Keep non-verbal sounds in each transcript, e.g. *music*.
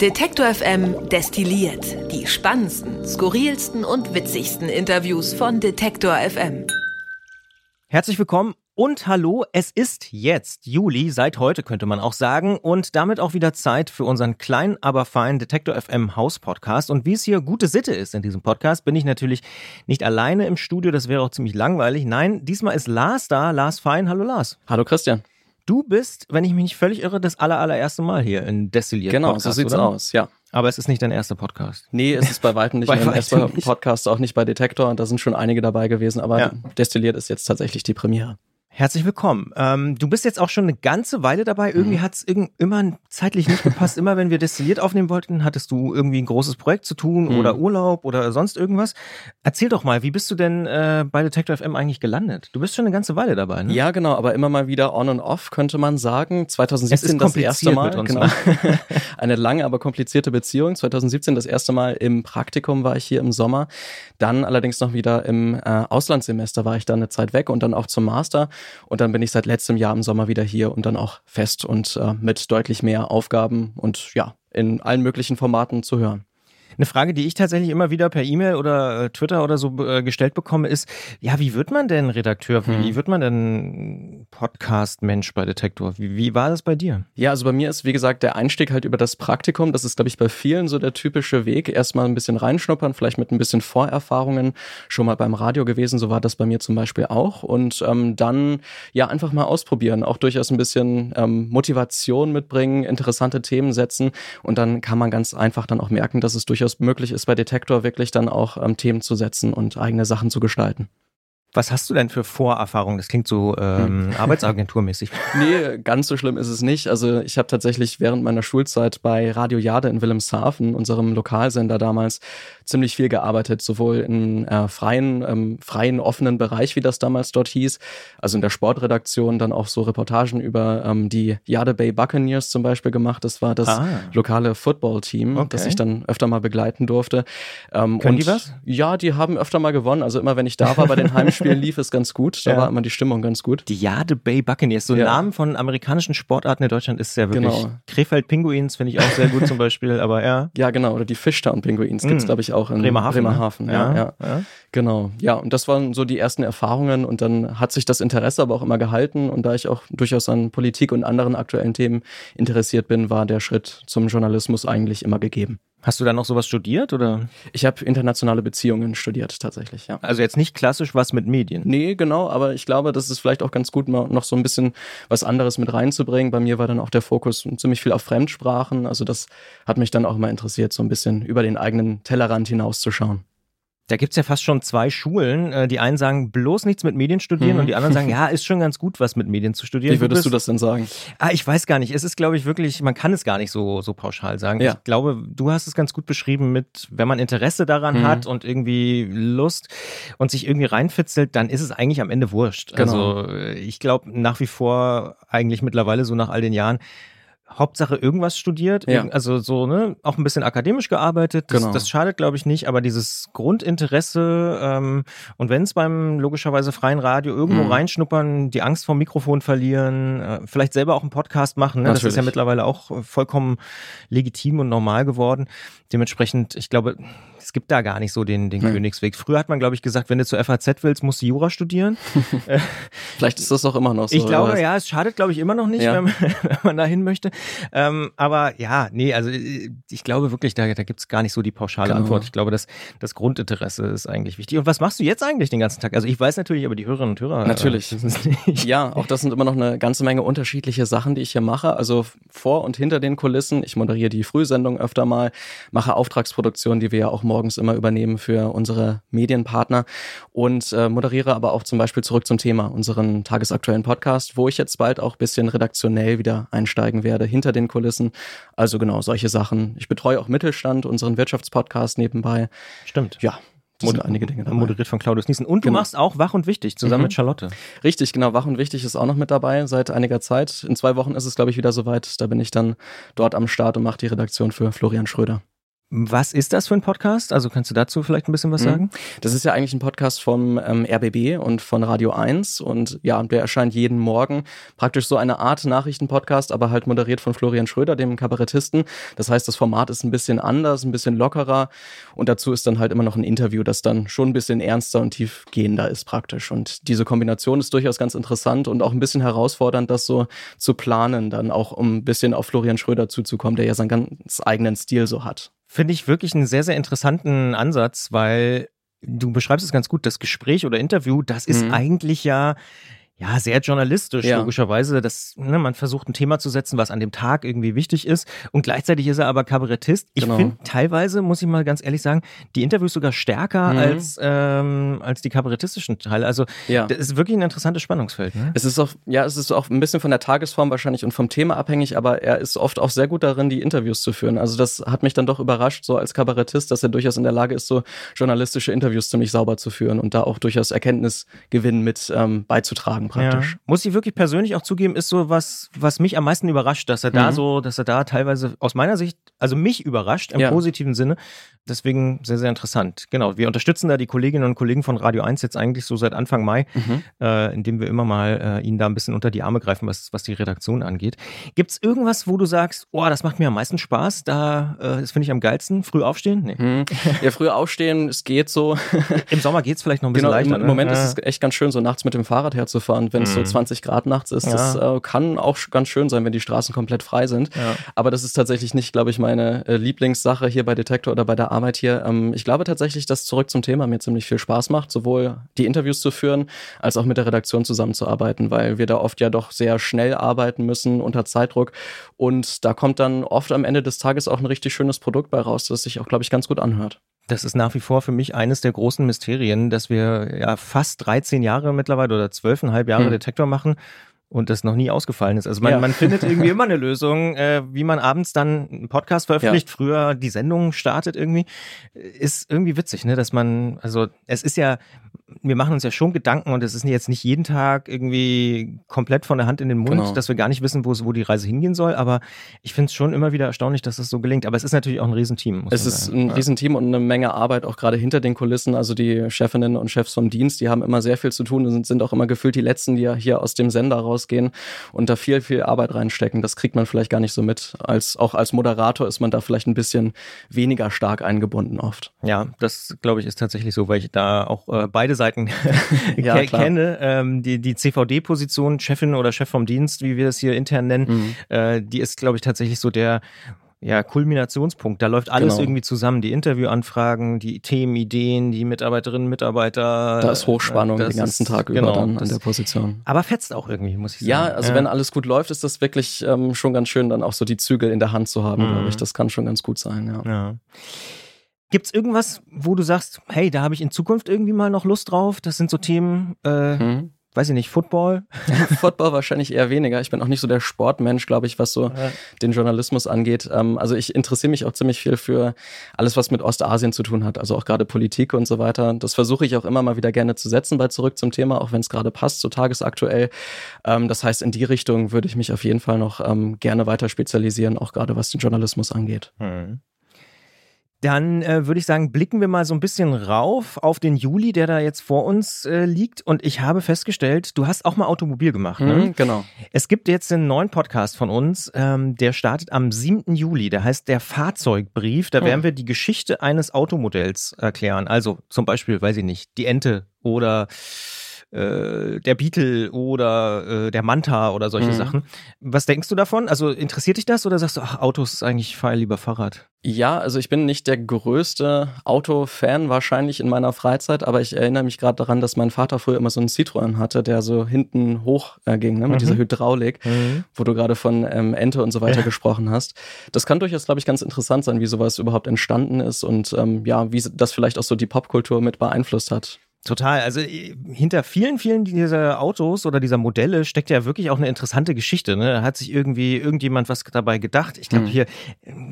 Detektor FM destilliert die spannendsten, skurrilsten und witzigsten Interviews von Detektor FM. Herzlich willkommen und hallo, es ist jetzt Juli, seit heute könnte man auch sagen, und damit auch wieder Zeit für unseren kleinen, aber feinen Detektor FM Haus Podcast. Und wie es hier gute Sitte ist in diesem Podcast, bin ich natürlich nicht alleine im Studio, das wäre auch ziemlich langweilig. Nein, diesmal ist Lars da, Lars Fein. Hallo Lars. Hallo Christian. Du bist, wenn ich mich nicht völlig irre, das aller, allererste Mal hier in Destilliert. Genau, Podcast, so sieht's oder? aus, ja. Aber es ist nicht dein erster Podcast. Nee, es ist bei weitem nicht *laughs* Bei mein erster. Podcast, auch nicht bei Detektor. Und da sind schon einige dabei gewesen, aber Ja. Destilliert ist jetzt tatsächlich die Premiere. Herzlich willkommen. Ähm, du bist jetzt auch schon eine ganze Weile dabei. Irgendwie Mhm. hat es immer zeitlich nicht gepasst. *laughs* immer wenn wir destilliert aufnehmen wollten, hattest du irgendwie ein großes Projekt zu tun Mhm. oder Urlaub oder sonst irgendwas. Erzähl doch mal, wie bist du denn äh, bei Detective FM eigentlich gelandet? Du bist schon eine ganze Weile dabei, ne? Ja, genau, aber immer mal wieder on und off, könnte man sagen. 2017 Es ist das erste Mal. genau. *laughs* Eine lange, aber komplizierte Beziehung. 2017 das erste Mal im Praktikum war ich hier im Sommer. Dann allerdings noch wieder im äh, Auslandssemester war ich dann eine Zeit weg und dann auch zum Master. Und dann bin ich seit letztem Jahr im Sommer wieder hier und dann auch fest und äh, mit deutlich mehr Aufgaben und ja, in allen möglichen Formaten zu hören. Eine Frage, die ich tatsächlich immer wieder per E-Mail oder äh, Twitter oder so äh, gestellt bekomme, ist, ja, wie wird man denn Redakteur? Wie Hm. wird man denn Podcast-Mensch bei Detektor? Wie, wie war das bei dir? Ja, also bei mir ist, wie gesagt, der Einstieg halt über das Praktikum. Das ist, glaube ich, bei vielen so der typische Weg. Erstmal ein bisschen reinschnuppern, vielleicht mit ein bisschen Vorerfahrungen schon mal beim Radio gewesen. So war das bei mir zum Beispiel auch. Und ähm, dann ja einfach mal ausprobieren, auch durchaus ein bisschen ähm, Motivation mitbringen, interessante Themen setzen. Und dann kann man ganz einfach dann auch merken, dass es durchaus möglich ist, bei Detektor wirklich dann auch ähm, Themen zu setzen und eigene Sachen zu gestalten. Was hast du denn für Vorerfahrungen? Das klingt so ähm, *laughs* Arbeitsagenturmäßig. Nee, ganz so schlimm ist es nicht. Also ich habe tatsächlich während meiner Schulzeit bei Radio Jade in Wilhelmshaven, unserem Lokalsender damals, ziemlich viel gearbeitet, sowohl im äh, freien, ähm, freien, offenen Bereich, wie das damals dort hieß, also in der Sportredaktion, dann auch so Reportagen über ähm, die Jade Bay Buccaneers zum Beispiel gemacht. Das war das Ah. lokale Football-Team, Okay. das ich dann öfter mal begleiten durfte. Ähm, Können und die was? Ja, die haben öfter mal gewonnen. Also immer, wenn ich da war bei den Heimspielen, *laughs* lief es ganz gut. Da Ja. war immer die Stimmung ganz gut. Die Jade Bay Buccaneers, so ein Ja. Namen von amerikanischen Sportarten in Deutschland ist ja wirklich. Genau. Krefeld Pinguins finde ich auch sehr gut zum Beispiel, *laughs* aber ja. Ja, genau. Oder die Fishtown Penguins gibt's Mm. glaube ich, auch in Bremerhaven. ne? Bremerhaven. Ja, ja, ja. Genau. Ja, und das waren so die ersten Erfahrungen. Und dann hat sich das Interesse aber auch immer gehalten. Und da ich auch durchaus an Politik und anderen aktuellen Themen interessiert bin, war der Schritt zum Journalismus eigentlich immer gegeben. Hast du da noch sowas studiert oder? Ich habe internationale Beziehungen studiert, tatsächlich, ja. Also jetzt nicht klassisch was mit Medien. Nee, genau, aber ich glaube, das ist vielleicht auch ganz gut, mal noch so ein bisschen was anderes mit reinzubringen. Bei mir war dann auch der Fokus ziemlich viel auf Fremdsprachen. Also das hat mich dann auch mal interessiert, so ein bisschen über den eigenen Tellerrand hinauszuschauen. Da gibt's ja fast schon zwei Schulen. Äh, Die einen sagen, bloß nichts mit Medien studieren Mhm. und die anderen sagen, *laughs* ja, ist schon ganz gut, was mit Medien zu studieren. Wie würdest bist- du das denn sagen? Ah, ich weiß gar nicht. Es ist, glaube ich, wirklich, man kann es gar nicht so, so pauschal sagen. Ja. Ich glaube, du hast es ganz gut beschrieben mit, wenn man Interesse daran Mhm. hat und irgendwie Lust und sich irgendwie reinfitzelt, dann ist es eigentlich am Ende wurscht. Genau. Also ich glaube nach wie vor eigentlich mittlerweile so nach all den Jahren, Hauptsache irgendwas studiert, Ja. also so, ne, auch ein bisschen akademisch gearbeitet. Das, Genau. das schadet, glaube ich, nicht, aber dieses Grundinteresse ähm, und wenn es beim logischerweise freien Radio irgendwo Mhm. reinschnuppern, die Angst vom Mikrofon verlieren, äh, vielleicht selber auch einen Podcast machen, ne? das ist ja mittlerweile auch äh, vollkommen legitim und normal geworden. Dementsprechend, ich glaube, es gibt da gar nicht so den, den Nee. Königsweg. Früher hat man, glaube ich, gesagt, wenn du zur FAZ willst, musst du Jura studieren. *laughs* Vielleicht ist das auch immer noch so. Ich glaube, ja, es schadet, glaube ich, immer noch nicht, Ja. wenn, man, *laughs* wenn man dahin möchte. Ähm, aber ja, nee, also äh, ich glaube wirklich, da, da gibt's gar nicht so die pauschale Genau. Antwort. Ich glaube, das, das Grundinteresse ist eigentlich wichtig. Und was machst du jetzt eigentlich den ganzen Tag? Also ich weiß natürlich, aber die Hörerinnen und Hörer. Natürlich. Äh, wissen's nicht. Ja, auch das sind immer noch eine ganze Menge unterschiedliche Sachen, die ich hier mache. Also vor und hinter den Kulissen. Ich moderiere die Frühsendung öfter mal, mache Auftragsproduktionen, die wir ja auch morgens immer übernehmen für unsere Medienpartner und äh, moderiere aber auch zum Beispiel zurück zum Thema, unseren tagesaktuellen Podcast, wo ich jetzt bald auch ein bisschen redaktionell wieder einsteigen werde, hinter den Kulissen. Also genau, solche Sachen. Ich betreue auch Mittelstand, unseren Wirtschaftspodcast nebenbei. Stimmt. Ja, das sind einige Dinge dabei. Moderiert von Claudius Niesen. Und du Genau. machst auch Wach und Wichtig zusammen Mhm. mit Charlotte. Richtig, genau. Wach und Wichtig ist auch noch mit dabei seit einiger Zeit. In zwei Wochen ist es, glaube ich, wieder soweit. Da bin ich dann dort am Start und mache die Redaktion für Florian Schröder. Was ist das für ein Podcast? Also kannst du dazu vielleicht ein bisschen was mhm. sagen? Das ist ja eigentlich ein Podcast vom ähm, RBB und von Radio 1 und ja, der erscheint jeden Morgen. Praktisch so eine Art Nachrichtenpodcast, aber halt moderiert von Florian Schröder, dem Kabarettisten. Das heißt, das Format ist ein bisschen anders, ein bisschen lockerer und dazu ist dann halt immer noch ein Interview, das dann schon ein bisschen ernster und tiefgehender ist praktisch. Und diese Kombination ist durchaus ganz interessant und auch ein bisschen herausfordernd, das so zu planen, dann auch um ein bisschen auf Florian Schröder zuzukommen, der ja seinen ganz eigenen Stil so hat. Finde ich wirklich einen sehr, sehr interessanten Ansatz, weil du beschreibst es ganz gut, das Gespräch oder Interview, das ist mhm. eigentlich ja ja, sehr journalistisch, ja. logischerweise. dass ne, man versucht, ein Thema zu setzen, was an dem Tag irgendwie wichtig ist. Und gleichzeitig ist er aber Kabarettist. Ich genau. finde teilweise, muss ich mal ganz ehrlich sagen, die Interviews sogar stärker mhm. als, ähm, als die kabarettistischen Teile. Also, ja. das ist wirklich ein interessantes Spannungsfeld. Ne? Es ist auch, ja, es ist auch ein bisschen von der Tagesform wahrscheinlich und vom Thema abhängig, aber er ist oft auch sehr gut darin, die Interviews zu führen. Also, das hat mich dann doch überrascht, so als Kabarettist, dass er durchaus in der Lage ist, so journalistische Interviews ziemlich sauber zu führen und da auch durchaus Erkenntnisgewinn mit ähm, beizutragen praktisch. Ja. Muss ich wirklich persönlich auch zugeben, ist so was, was mich am meisten überrascht, dass er mhm. da so, dass er da teilweise aus meiner Sicht, also mich überrascht im ja. positiven Sinne. Deswegen sehr, sehr interessant. Genau. Wir unterstützen da die Kolleginnen und Kollegen von Radio 1 jetzt eigentlich so seit Anfang Mai, mhm. äh, indem wir immer mal äh, ihnen da ein bisschen unter die Arme greifen, was, was die Redaktion angeht. Gibt es irgendwas, wo du sagst, oh, das macht mir am meisten Spaß, da, äh, das finde ich am geilsten, früh aufstehen? Nee. Mhm. Ja, früh aufstehen, es geht so. Im Sommer geht es vielleicht noch ein bisschen genau, leichter. Im, ne? Moment ja. ist es echt ganz schön, so nachts mit dem Fahrrad herzufahren, wenn es so 20 mhm. Grad nachts ist. Ja. Das äh, kann auch ganz schön sein, wenn die Straßen komplett frei sind. Ja. Aber das ist tatsächlich nicht, glaube ich, meine äh, Lieblingssache hier bei Detektor oder bei der Arbeit hier. Ähm, ich glaube tatsächlich, dass zurück zum Thema mir ziemlich viel Spaß macht, sowohl die Interviews zu führen, als auch mit der Redaktion zusammenzuarbeiten, weil wir da oft ja doch sehr schnell arbeiten müssen unter Zeitdruck. Und da kommt dann oft am Ende des Tages auch ein richtig schönes Produkt bei raus, das sich auch, glaube ich, ganz gut anhört. Das ist nach wie vor für mich eines der großen Mysterien, dass wir ja fast 13 Jahre mittlerweile oder zwölfeinhalb Jahre hm. Detektor machen und das noch nie ausgefallen ist. Also man, ja. man findet irgendwie *laughs* immer eine Lösung, äh, wie man abends dann einen Podcast veröffentlicht, ja. früher die Sendung startet irgendwie. Ist irgendwie witzig, ne? Dass man, also es ist ja, wir machen uns ja schon Gedanken und es ist jetzt nicht jeden Tag irgendwie komplett von der Hand in den Mund, genau. dass wir gar nicht wissen, wo, wo die Reise hingehen soll. Aber ich finde es schon immer wieder erstaunlich, dass das so gelingt. Aber es ist natürlich auch ein Riesenteam. es ist sagen. ein Riesenteam und eine Menge Arbeit, auch gerade hinter den Kulissen. Also die Chefinnen und Chefs vom Dienst, die haben immer sehr viel zu tun und sind auch immer gefühlt die Letzten, die ja hier aus dem Sender rausgehen und da viel, viel Arbeit reinstecken. Das kriegt man vielleicht gar nicht so mit. Als, auch als Moderator ist man da vielleicht ein bisschen weniger stark eingebunden oft. Ja, das glaube ich ist tatsächlich so, weil ich da auch äh, beide Seiten *laughs* *laughs* ja, kenne. Ähm, die die CVD-Position, Chefin oder Chef vom Dienst, wie wir das hier intern nennen, mhm. äh, die ist, glaube ich, tatsächlich so der ja, Kulminationspunkt. Da läuft alles genau. irgendwie zusammen. Die Interviewanfragen, die Themenideen, die Mitarbeiterinnen, Mitarbeiter. Da ist Hochspannung den ganzen ist, Tag über genau, dann an der Position. Aber fetzt auch irgendwie, muss ich sagen. Ja, also ja. wenn alles gut läuft, ist das wirklich ähm, schon ganz schön, dann auch so die Zügel in der Hand zu haben, mhm. glaube ich. Das kann schon ganz gut sein, ja. ja. Gibt es irgendwas, wo du sagst, hey, da habe ich in Zukunft irgendwie mal noch Lust drauf? Das sind so Themen, äh, mhm. Weiß ich nicht, Football? *laughs* Football wahrscheinlich eher weniger. Ich bin auch nicht so der Sportmensch, glaube ich, was so ja. den Journalismus angeht. Ähm, also ich interessiere mich auch ziemlich viel für alles, was mit Ostasien zu tun hat, also auch gerade Politik und so weiter. Das versuche ich auch immer mal wieder gerne zu setzen bei Zurück zum Thema, auch wenn es gerade passt, so tagesaktuell. Ähm, das heißt, in die Richtung würde ich mich auf jeden Fall noch ähm, gerne weiter spezialisieren, auch gerade was den Journalismus angeht. Hm. Dann äh, würde ich sagen, blicken wir mal so ein bisschen rauf auf den Juli, der da jetzt vor uns äh, liegt. Und ich habe festgestellt, du hast auch mal Automobil gemacht. Ne? Mhm, genau. Es gibt jetzt einen neuen Podcast von uns, ähm, der startet am 7. Juli. Der heißt Der Fahrzeugbrief. Da oh. werden wir die Geschichte eines Automodells erklären. Also zum Beispiel, weiß ich nicht, die Ente oder äh, der Beetle oder äh, der Manta oder solche mhm. Sachen. Was denkst du davon? Also interessiert dich das oder sagst du, ach, Autos ist eigentlich fahre lieber Fahrrad? Ja, also ich bin nicht der größte Autofan wahrscheinlich in meiner Freizeit, aber ich erinnere mich gerade daran, dass mein Vater früher immer so einen Citroën hatte, der so hinten hoch äh, ging, ne, mit mhm. dieser Hydraulik, mhm. wo du gerade von ähm, Ente und so weiter ja. gesprochen hast. Das kann durchaus, glaube ich, ganz interessant sein, wie sowas überhaupt entstanden ist und ähm, ja, wie das vielleicht auch so die Popkultur mit beeinflusst hat. Total. Also äh, hinter vielen, vielen dieser Autos oder dieser Modelle steckt ja wirklich auch eine interessante Geschichte. Ne? Da hat sich irgendwie irgendjemand was dabei gedacht. Ich glaube, mhm. hier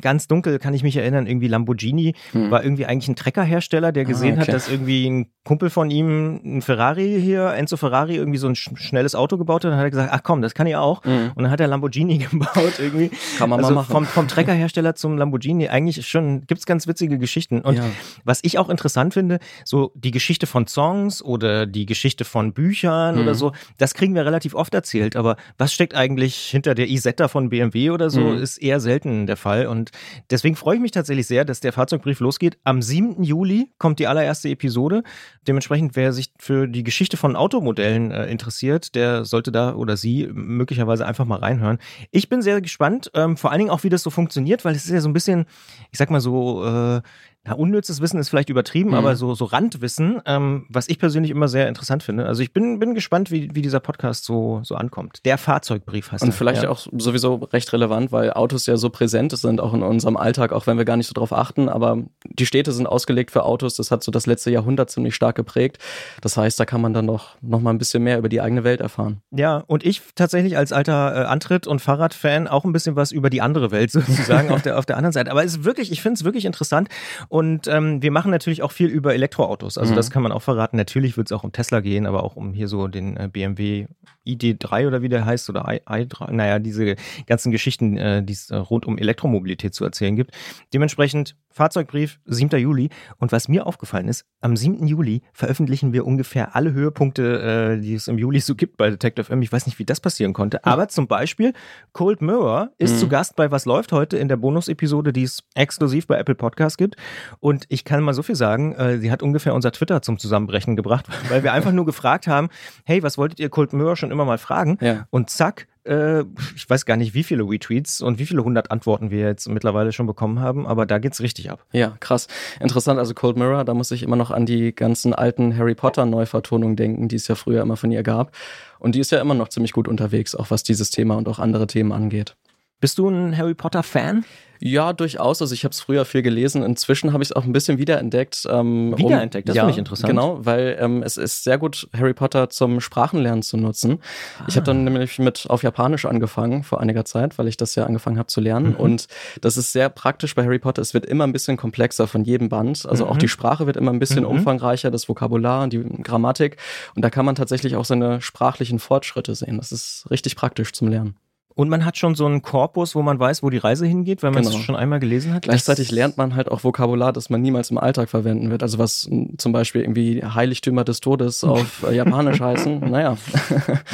ganz dunkel kann ich mich erinnern, irgendwie Lamborghini mhm. war irgendwie eigentlich ein Treckerhersteller, der gesehen ah, okay. hat, dass irgendwie ein Kumpel von ihm ein Ferrari hier, Enzo Ferrari, irgendwie so ein schnelles Auto gebaut hat. Dann hat er gesagt, ach komm, das kann ich auch. Mhm. Und dann hat er Lamborghini *laughs* gebaut irgendwie. Kann man also mal machen. Vom, vom Treckerhersteller zum Lamborghini eigentlich schon, gibt's ganz witzige Geschichten. Und ja. was ich auch interessant finde, so die Geschichte von Songs oder die Geschichte von Büchern oder mhm. so, das kriegen wir relativ oft erzählt. Aber was steckt eigentlich hinter der Isetta von BMW oder so, mhm. ist eher selten der Fall. Und deswegen freue ich mich tatsächlich sehr, dass der Fahrzeugbrief losgeht. Am 7. Juli kommt die allererste Episode. Dementsprechend, wer sich für die Geschichte von Automodellen äh, interessiert, der sollte da oder sie möglicherweise einfach mal reinhören. Ich bin sehr gespannt, ähm, vor allen Dingen auch, wie das so funktioniert, weil es ist ja so ein bisschen, ich sag mal so, äh, na, unnützes Wissen ist vielleicht übertrieben, mhm. aber so, so Randwissen, ähm, was ich persönlich immer sehr interessant finde. Also ich bin, bin gespannt, wie, wie dieser Podcast so, so ankommt. Der Fahrzeugbrief heißt Und er, vielleicht ja. auch sowieso recht relevant, weil Autos ja so präsent sind, auch in unserem Alltag, auch wenn wir gar nicht so drauf achten. Aber die Städte sind ausgelegt für Autos. Das hat so das letzte Jahrhundert ziemlich stark geprägt. Das heißt, da kann man dann noch, noch mal ein bisschen mehr über die eigene Welt erfahren. Ja, und ich tatsächlich als alter äh, Antritt- und Fahrradfan auch ein bisschen was über die andere Welt *laughs* sozusagen auf, der, auf der anderen Seite. Aber es ist wirklich, ich finde es wirklich interessant. Und ähm, wir machen natürlich auch viel über Elektroautos. Also mhm. das kann man auch verraten. Natürlich wird es auch um Tesla gehen, aber auch um hier so den äh, BMW ID3 oder wie der heißt oder I, i3. Naja, diese ganzen Geschichten, äh, die es äh, rund um Elektromobilität zu erzählen gibt. Dementsprechend Fahrzeugbrief, 7. Juli. Und was mir aufgefallen ist, am 7. Juli veröffentlichen wir ungefähr alle Höhepunkte, äh, die es im Juli so gibt bei Detective M. Ich weiß nicht, wie das passieren konnte. Aber zum Beispiel Cold Mirror ist mhm. zu Gast bei Was läuft heute in der Bonus-Episode, die es exklusiv bei Apple Podcast gibt. Und ich kann mal so viel sagen, äh, sie hat ungefähr unser Twitter zum Zusammenbrechen gebracht, *laughs* weil wir einfach nur gefragt haben, hey, was wolltet ihr Cold Mirror schon immer mal fragen? Ja. Und zack, äh, ich weiß gar nicht, wie viele Retweets und wie viele hundert Antworten wir jetzt mittlerweile schon bekommen haben, aber da geht's richtig ab. Ja, krass. Interessant, also Cold Mirror, da muss ich immer noch an die ganzen alten Harry Potter Neuvertonungen denken, die es ja früher immer von ihr gab. Und die ist ja immer noch ziemlich gut unterwegs, auch was dieses Thema und auch andere Themen angeht. Bist du ein Harry Potter Fan? Ja, durchaus. Also ich habe es früher viel gelesen. Inzwischen habe ich es auch ein bisschen wiederentdeckt. Ähm, wiederentdeckt, um, das ja, finde ich interessant. Genau, weil ähm, es ist sehr gut, Harry Potter zum Sprachenlernen zu nutzen. Ah. Ich habe dann nämlich mit auf Japanisch angefangen vor einiger Zeit, weil ich das ja angefangen habe zu lernen. Mhm. Und das ist sehr praktisch bei Harry Potter. Es wird immer ein bisschen komplexer von jedem Band. Also mhm. auch die Sprache wird immer ein bisschen mhm. umfangreicher, das Vokabular, die Grammatik. Und da kann man tatsächlich auch seine sprachlichen Fortschritte sehen. Das ist richtig praktisch zum Lernen. Und man hat schon so einen Korpus, wo man weiß, wo die Reise hingeht, weil man es genau. schon einmal gelesen hat. Gleichzeitig lernt man halt auch Vokabular, das man niemals im Alltag verwenden wird. Also was zum Beispiel irgendwie Heiligtümer des Todes auf äh, Japanisch *laughs* heißen. Naja.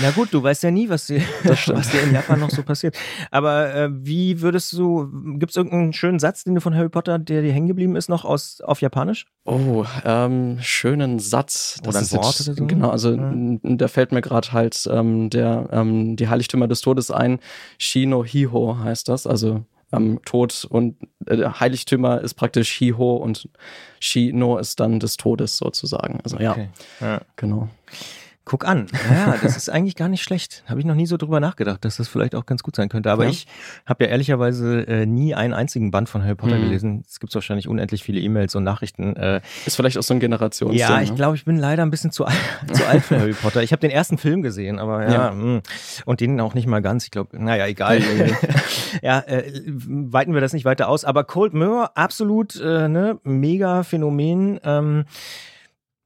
Na gut, du weißt ja nie, was dir, *laughs* was dir in Japan noch so passiert. Aber äh, wie würdest du, gibt es irgendeinen schönen Satz, den du von Harry Potter, der dir hängen geblieben ist, noch aus, auf Japanisch? Oh, ähm, schönen Satz. Das oder ein Wort oder so? Genau, also ja. da fällt mir gerade halt ähm, der, ähm, die Heiligtümer des Todes ein Shino Hiho heißt das, also ähm, Tod und äh, Heiligtümer ist praktisch Hiho und Shino ist dann des Todes sozusagen. Also ja, okay. ja. genau. Guck an. Ja, das ist eigentlich gar nicht schlecht. Habe ich noch nie so drüber nachgedacht, dass das vielleicht auch ganz gut sein könnte. Aber ja. ich habe ja ehrlicherweise äh, nie einen einzigen Band von Harry Potter mhm. gelesen. Es gibt wahrscheinlich unendlich viele E-Mails und Nachrichten. Äh, ist vielleicht auch so ein Generationsding. Ja, ich ne? glaube, ich bin leider ein bisschen zu, alt, *laughs* zu alt für Harry Potter. Ich habe den ersten Film gesehen, aber ja, ja. Mh. Mm. und den auch nicht mal ganz. Ich glaube, naja, egal. *laughs* ja, äh, weiten wir das nicht weiter aus. Aber Cold Mirror, absolut äh, ne, mega Phänomen. Ähm,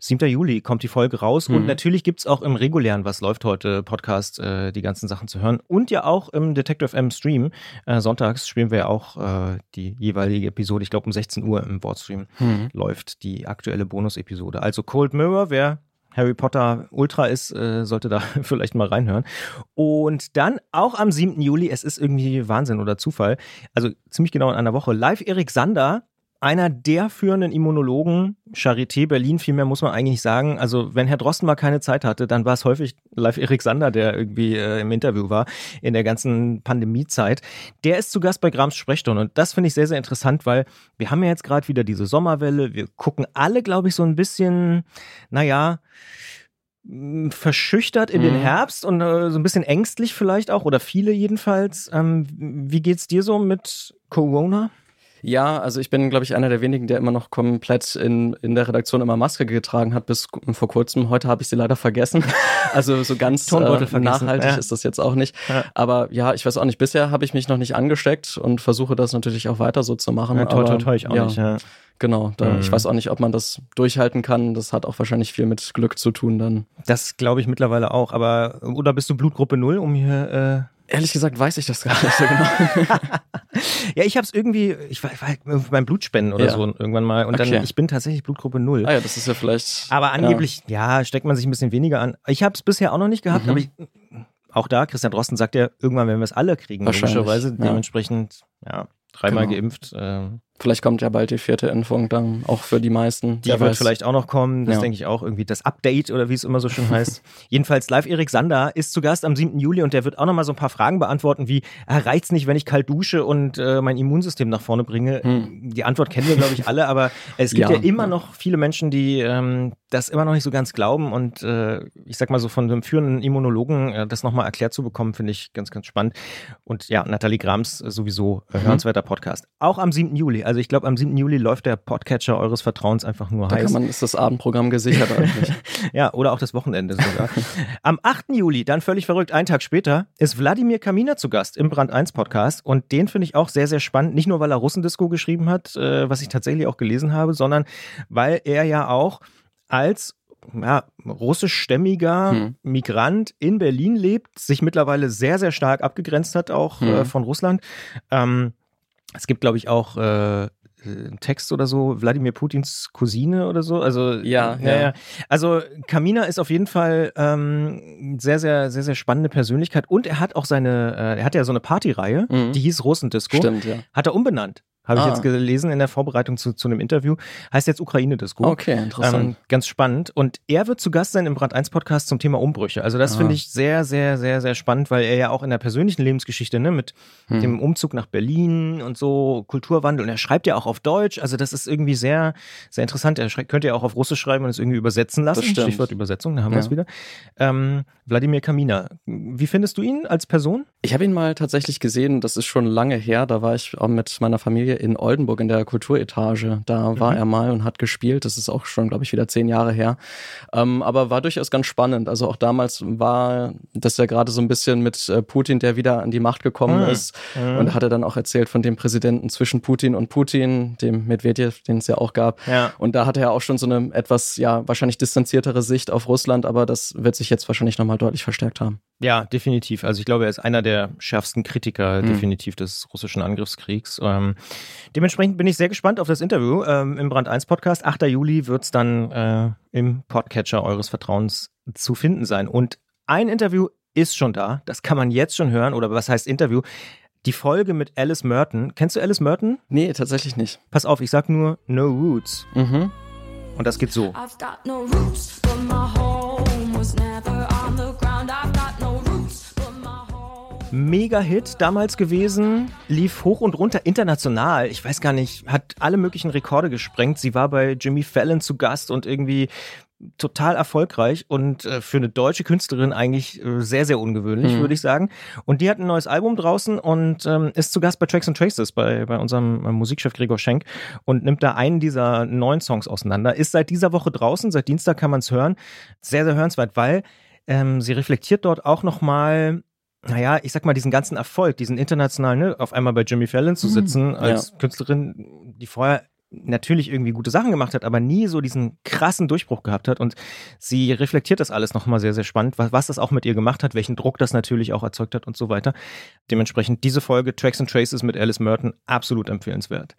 7. Juli kommt die Folge raus mhm. und natürlich gibt's auch im regulären Was läuft heute Podcast äh, die ganzen Sachen zu hören und ja auch im Detective M Stream. Äh, sonntags spielen wir ja auch äh, die jeweilige Episode, ich glaube um 16 Uhr im Boardstream mhm. läuft die aktuelle Bonus-Episode. Also Cold Mirror, wer Harry Potter Ultra ist, äh, sollte da *laughs* vielleicht mal reinhören. Und dann auch am 7. Juli, es ist irgendwie Wahnsinn oder Zufall, also ziemlich genau in einer Woche, live Erik Sander einer der führenden Immunologen, Charité Berlin, vielmehr muss man eigentlich sagen. Also, wenn Herr Drosten mal keine Zeit hatte, dann war es häufig live Erik Sander, der irgendwie äh, im Interview war in der ganzen Pandemiezeit. Der ist zu Gast bei Grams Sprechstunde und das finde ich sehr, sehr interessant, weil wir haben ja jetzt gerade wieder diese Sommerwelle. Wir gucken alle, glaube ich, so ein bisschen, naja, verschüchtert in mhm. den Herbst und äh, so ein bisschen ängstlich vielleicht auch oder viele jedenfalls. Ähm, wie geht's dir so mit Corona? Ja, also ich bin, glaube ich, einer der wenigen, der immer noch komplett in, in der Redaktion immer Maske getragen hat bis vor kurzem. Heute habe ich sie leider vergessen. *laughs* Also so ganz äh, nachhaltig ja. ist das jetzt auch nicht. Ja. Aber ja, ich weiß auch nicht, bisher habe ich mich noch nicht angesteckt und versuche das natürlich auch weiter so zu machen. Ja, toi, toi, toi, ich auch ja. nicht. Ja. Genau, da, mhm. ich weiß auch nicht, ob man das durchhalten kann. Das hat auch wahrscheinlich viel mit Glück zu tun dann. Das glaube ich mittlerweile auch. Aber oder bist du Blutgruppe 0, um hier äh Ehrlich gesagt weiß ich das gar nicht so genau. *laughs* ja, ich habe es irgendwie, ich war, war beim Blutspenden oder ja. so irgendwann mal und okay. dann, ich bin tatsächlich Blutgruppe 0. Ah ja, das ist ja vielleicht. Aber angeblich, ja, ja steckt man sich ein bisschen weniger an. Ich habe es bisher auch noch nicht gehabt, mhm. aber ich, auch da, Christian Drosten sagt ja, irgendwann werden wir es alle kriegen, logischerweise. Ja. Dementsprechend, ja, dreimal genau. geimpft. Äh, Vielleicht kommt ja bald die vierte Impfung dann auch für die meisten. Die wird weiß. vielleicht auch noch kommen. Das ja. denke ich auch irgendwie. Das Update oder wie es immer so schön heißt. *laughs* Jedenfalls live Erik Sander ist zu Gast am 7. Juli und der wird auch noch mal so ein paar Fragen beantworten wie, ah, reizt nicht, wenn ich kalt dusche und äh, mein Immunsystem nach vorne bringe? Hm. Die Antwort kennen wir, glaube ich, alle, aber es gibt ja, ja immer noch viele Menschen, die ähm, das immer noch nicht so ganz glauben und äh, ich sag mal so von einem führenden Immunologen äh, das nochmal erklärt zu bekommen, finde ich ganz, ganz spannend. Und ja, Nathalie Grams sowieso äh, mhm. hörenswerter Podcast. Auch am 7. Juli also ich glaube, am 7. Juli läuft der Podcatcher eures Vertrauens einfach nur da heiß. Da ist das Abendprogramm gesichert eigentlich. *laughs* ja, oder auch das Wochenende sogar. am 8. Juli, dann völlig verrückt, einen Tag später, ist Wladimir Kamina zu Gast im Brand 1 Podcast. Und den finde ich auch sehr, sehr spannend. Nicht nur, weil er Russendisco geschrieben hat, äh, was ich tatsächlich auch gelesen habe, sondern weil er ja auch als ja, russischstämmiger hm. Migrant in Berlin lebt, sich mittlerweile sehr, sehr stark abgegrenzt hat, auch hm. äh, von Russland. Ähm, es gibt, glaube ich, auch äh, ein Text oder so, Wladimir Putins Cousine oder so. Also ja, ja. ja. Also Kamina ist auf jeden Fall ähm, sehr, sehr, sehr, sehr spannende Persönlichkeit und er hat auch seine, äh, er hat ja so eine Partyreihe, mhm. die hieß Russendisco. Stimmt, ja. Hat er umbenannt. Habe ah. ich jetzt gelesen in der Vorbereitung zu, zu einem Interview. Heißt jetzt Ukraine-Disco. Okay, interessant. Ähm, ganz spannend. Und er wird zu Gast sein im Brand 1 Podcast zum Thema Umbrüche. Also das ah. finde ich sehr, sehr, sehr, sehr spannend, weil er ja auch in der persönlichen Lebensgeschichte, ne, mit hm. dem Umzug nach Berlin und so, Kulturwandel. Und er schreibt ja auch auf Deutsch. Also das ist irgendwie sehr, sehr interessant. Er könnte ja auch auf Russisch schreiben und es irgendwie übersetzen lassen. Stichwort Übersetzung, da haben ja. wir es wieder. Ähm, Wladimir Kamina. Wie findest du ihn als Person? Ich habe ihn mal tatsächlich gesehen. Das ist schon lange her. Da war ich auch mit meiner Familie in Oldenburg in der Kulturetage. Da war mhm. er mal und hat gespielt. Das ist auch schon, glaube ich, wieder zehn Jahre her. Ähm, aber war durchaus ganz spannend. Also auch damals war das ja gerade so ein bisschen mit äh, Putin, der wieder an die Macht gekommen mhm. ist. Mhm. Und hatte dann auch erzählt von dem Präsidenten zwischen Putin und Putin, dem Medvedev, den es ja auch gab. Ja. Und da hatte er auch schon so eine etwas, ja, wahrscheinlich distanziertere Sicht auf Russland. Aber das wird sich jetzt wahrscheinlich nochmal deutlich verstärkt haben. Ja, definitiv. Also ich glaube, er ist einer der schärfsten Kritiker mhm. definitiv des russischen Angriffskriegs. Ähm, dementsprechend bin ich sehr gespannt auf das Interview ähm, im Brand 1 Podcast. 8. Juli wird es dann äh, im Podcatcher eures Vertrauens zu finden sein. Und ein Interview ist schon da. Das kann man jetzt schon hören. Oder was heißt Interview? Die Folge mit Alice Merton. Kennst du Alice Merton? Nee, tatsächlich nicht. Pass auf, ich sag nur No Roots. Mhm. Und das geht so. I've got no roots, but my home was never Mega-Hit damals gewesen, lief hoch und runter international. Ich weiß gar nicht, hat alle möglichen Rekorde gesprengt. Sie war bei Jimmy Fallon zu Gast und irgendwie total erfolgreich und äh, für eine deutsche Künstlerin eigentlich äh, sehr, sehr ungewöhnlich, mhm. würde ich sagen. Und die hat ein neues Album draußen und ähm, ist zu Gast bei Tracks and Traces, bei, bei unserem äh, Musikchef Gregor Schenk und nimmt da einen dieser neuen Songs auseinander. Ist seit dieser Woche draußen, seit Dienstag kann man es hören. Sehr, sehr hörenswert, weil ähm, sie reflektiert dort auch nochmal naja, ich sag mal, diesen ganzen Erfolg, diesen internationalen, ne, auf einmal bei Jimmy Fallon zu mhm. sitzen als ja. Künstlerin, die vorher natürlich irgendwie gute Sachen gemacht hat, aber nie so diesen krassen Durchbruch gehabt hat. Und sie reflektiert das alles nochmal sehr, sehr spannend, was, was das auch mit ihr gemacht hat, welchen Druck das natürlich auch erzeugt hat und so weiter. Dementsprechend diese Folge Tracks and Traces mit Alice Merton absolut empfehlenswert.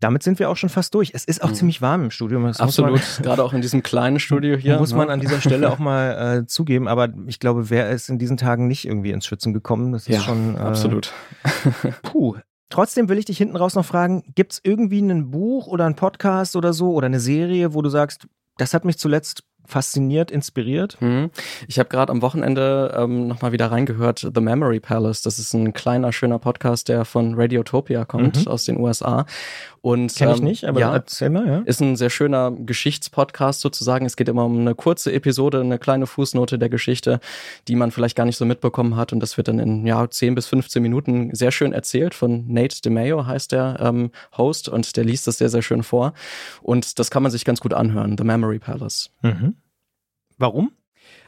Damit sind wir auch schon fast durch. Es ist auch mhm. ziemlich warm im Studio. Das Absolut, gerade auch in diesem kleinen Studio *laughs* hier. Muss man ne? an dieser Stelle auch *laughs* mal äh, zugeben. Aber ich glaube, wer ist in diesen Tagen nicht irgendwie ins Schwitzen gekommen? Das ist ja, schon. Äh, absolut. *laughs* puh. Trotzdem will ich dich hinten raus noch fragen: Gibt es irgendwie ein Buch oder ein Podcast oder so oder eine Serie, wo du sagst, das hat mich zuletzt fasziniert, inspiriert? Mhm. Ich habe gerade am Wochenende ähm, nochmal wieder reingehört, The Memory Palace. Das ist ein kleiner, schöner Podcast, der von Radiotopia kommt mhm. aus den USA. Und Kenn ich ähm, nicht, aber ja, erzähl mal, ja. Ist ein sehr schöner Geschichtspodcast sozusagen. Es geht immer um eine kurze Episode, eine kleine Fußnote der Geschichte, die man vielleicht gar nicht so mitbekommen hat. Und das wird dann in ja, 10 bis 15 Minuten sehr schön erzählt. Von Nate DeMayo heißt der ähm, Host und der liest das sehr, sehr schön vor. Und das kann man sich ganz gut anhören, The Memory Palace. Mhm. Warum?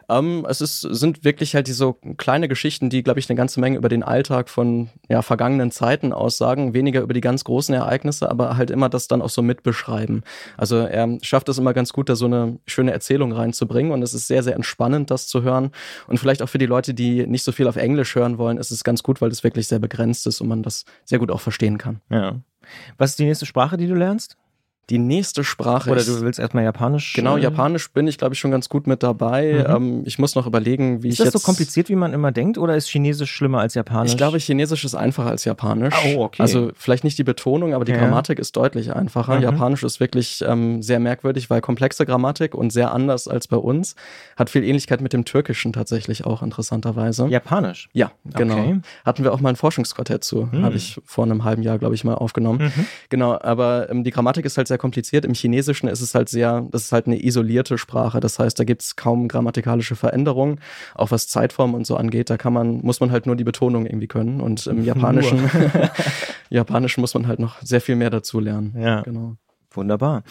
Ähm, es ist, sind wirklich halt diese kleine Geschichten, die, glaube ich, eine ganze Menge über den Alltag von ja, vergangenen Zeiten aussagen. Weniger über die ganz großen Ereignisse, aber halt immer das dann auch so mitbeschreiben. Also er schafft es immer ganz gut, da so eine schöne Erzählung reinzubringen und es ist sehr, sehr entspannend, das zu hören. Und vielleicht auch für die Leute, die nicht so viel auf Englisch hören wollen, ist es ganz gut, weil es wirklich sehr begrenzt ist und man das sehr gut auch verstehen kann. Ja. Was ist die nächste Sprache, die du lernst? Die nächste Sprache. Oder du willst erstmal Japanisch? Genau, äh, Japanisch bin ich, glaube ich, schon ganz gut mit dabei. Mhm. Ähm, ich muss noch überlegen, wie ist ich. Ist das so kompliziert, wie man immer denkt, oder ist Chinesisch schlimmer als Japanisch? Ich glaube, Chinesisch ist einfacher als Japanisch. Oh, okay. Also vielleicht nicht die Betonung, aber die ja. Grammatik ist deutlich einfacher. Mhm. Japanisch ist wirklich ähm, sehr merkwürdig, weil komplexe Grammatik und sehr anders als bei uns. Hat viel Ähnlichkeit mit dem Türkischen tatsächlich auch interessanterweise. Japanisch? Ja, genau. Okay. Hatten wir auch mal ein Forschungsquartett zu. Mhm. Habe ich vor einem halben Jahr, glaube ich, mal aufgenommen. Mhm. Genau, aber ähm, die Grammatik ist halt sehr kompliziert. Im Chinesisch Chinesischen ist es halt sehr, das ist halt eine isolierte Sprache. Das heißt, da gibt es kaum grammatikalische Veränderungen. Auch was Zeitform und so angeht, da kann man, muss man halt nur die Betonung irgendwie können. Und im *laughs* Japanischen, *laughs* Japanischen muss man halt noch sehr viel mehr dazu lernen. Ja. Genau. Wunderbar.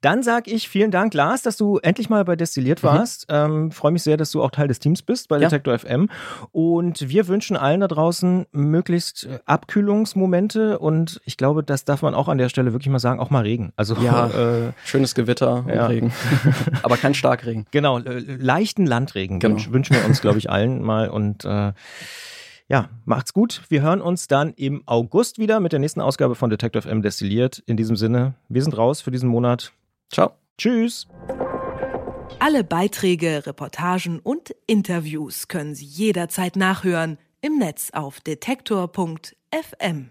Dann sage ich vielen Dank, Lars, dass du endlich mal bei Destilliert mhm. warst. Mhm. Ähm, Freue mich sehr, dass du auch Teil des Teams bist bei ja. Detektor FM. Und wir wünschen allen da draußen möglichst äh, Abkühlungsmomente und ich glaube, das darf man auch an der Stelle wirklich mal sagen, auch mal Regen. Also ja, *laughs* äh, schönes Gewitter und ja. Regen. *laughs* Aber kein Starkregen. Genau, leichten Landregen genau. wünschen wir uns, glaube ich, allen mal und äh, ja, macht's gut. Wir hören uns dann im August wieder mit der nächsten Ausgabe von Detective M Destilliert. In diesem Sinne, wir sind raus für diesen Monat. Ciao. Tschüss. Alle Beiträge, Reportagen und Interviews können Sie jederzeit nachhören im Netz auf detektor.fm.